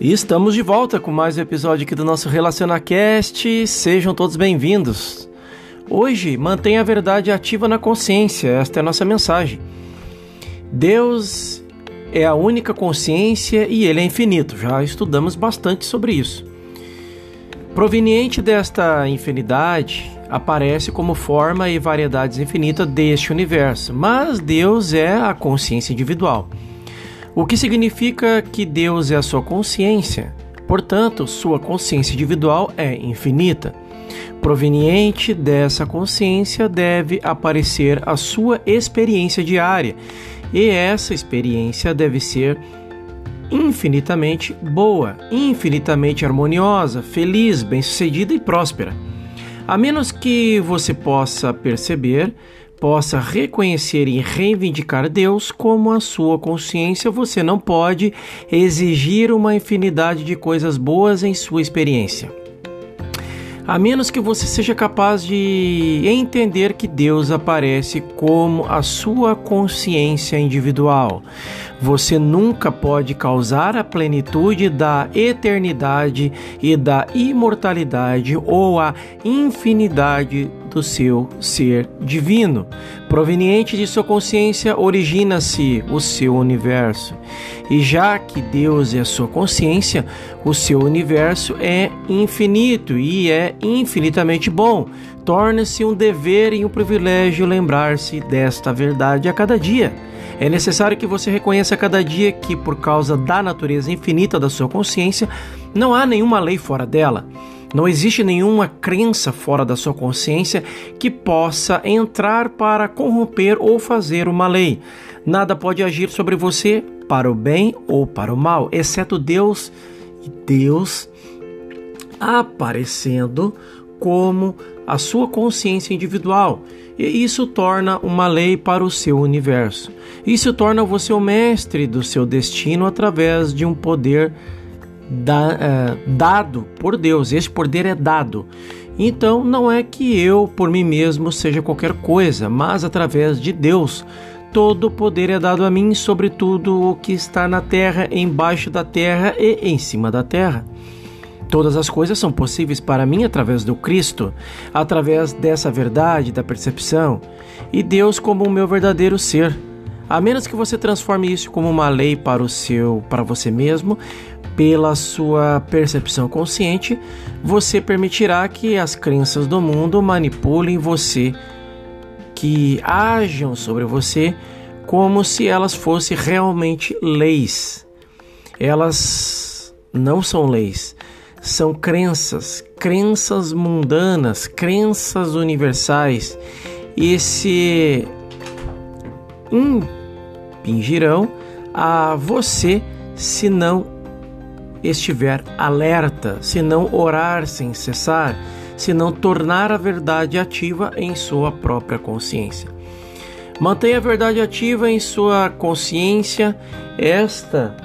E estamos de volta com mais um episódio aqui do nosso RelacionaCast. Sejam todos bem-vindos. Hoje, mantenha a verdade ativa na consciência. Esta é a nossa mensagem. Deus é a única consciência e ele é infinito. Já estudamos bastante sobre isso. Proveniente desta infinidade, aparece como forma e variedades infinitas deste universo, mas Deus é a consciência individual. O que significa que Deus é a sua consciência, portanto, sua consciência individual é infinita. Proveniente dessa consciência deve aparecer a sua experiência diária, e essa experiência deve ser infinitamente boa, infinitamente harmoniosa, feliz, bem-sucedida e próspera. A menos que você possa perceber possa reconhecer e reivindicar Deus como a sua consciência, você não pode exigir uma infinidade de coisas boas em sua experiência. A menos que você seja capaz de entender que Deus aparece como a sua consciência individual. Você nunca pode causar a plenitude da eternidade e da imortalidade ou a infinidade do seu ser divino. Proveniente de sua consciência, origina-se o seu universo. E já que Deus é a sua consciência, o seu universo é infinito e é infinitamente bom. Torna-se um dever e um privilégio lembrar-se desta verdade a cada dia. É necessário que você reconheça a cada dia que, por causa da natureza infinita da sua consciência, não há nenhuma lei fora dela. Não existe nenhuma crença fora da sua consciência que possa entrar para corromper ou fazer uma lei. Nada pode agir sobre você para o bem ou para o mal, exceto Deus e Deus aparecendo como a sua consciência individual. E isso torna uma lei para o seu universo. Isso torna você o mestre do seu destino através de um poder da, é, dado por Deus. Esse poder é dado. Então, não é que eu, por mim mesmo, seja qualquer coisa, mas através de Deus. Todo poder é dado a mim sobre tudo o que está na terra, embaixo da terra e em cima da terra. Todas as coisas são possíveis para mim através do Cristo, através dessa verdade, da percepção, e Deus como o meu verdadeiro ser. A menos que você transforme isso como uma lei para o seu, para você mesmo, pela sua percepção consciente, você permitirá que as crenças do mundo manipulem você, que ajam sobre você como se elas fossem realmente leis. Elas não são leis, são crenças, crenças mundanas, crenças universais. E se impingirão a você se não estiver alerta, se não orar sem cessar, se não tornar a verdade ativa em sua própria consciência. Mantenha a verdade ativa em sua consciência, esta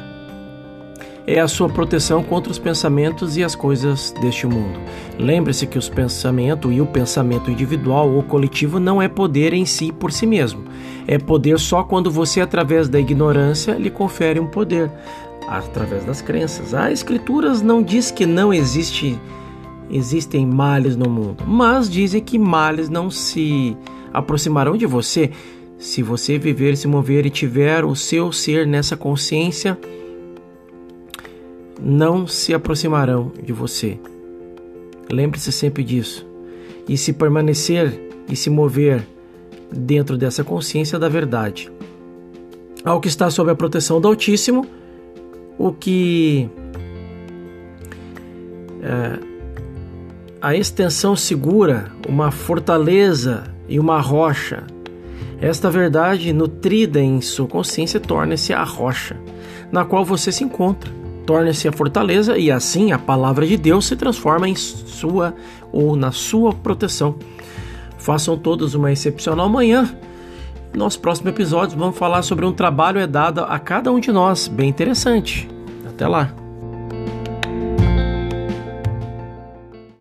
é a sua proteção contra os pensamentos e as coisas deste mundo. Lembre-se que os pensamentos e o pensamento individual ou coletivo não é poder em si por si mesmo. É poder só quando você, através da ignorância, lhe confere um poder através das crenças. A escrituras não diz que não existe existem males no mundo, mas dizem que males não se aproximarão de você se você viver, se mover e tiver o seu ser nessa consciência, não se aproximarão de você. Lembre-se sempre disso. E se permanecer e se mover dentro dessa consciência da verdade. Ao que está sob a proteção do Altíssimo, o que é, a extensão segura, uma fortaleza e uma rocha. Esta verdade, nutrida em sua consciência, torna-se a rocha na qual você se encontra. Torna-se a fortaleza e assim a palavra de Deus se transforma em sua ou na sua proteção. Façam todos uma excepcional manhã. Nos próximos episódios vamos falar sobre um trabalho é dado a cada um de nós, bem interessante. Até lá!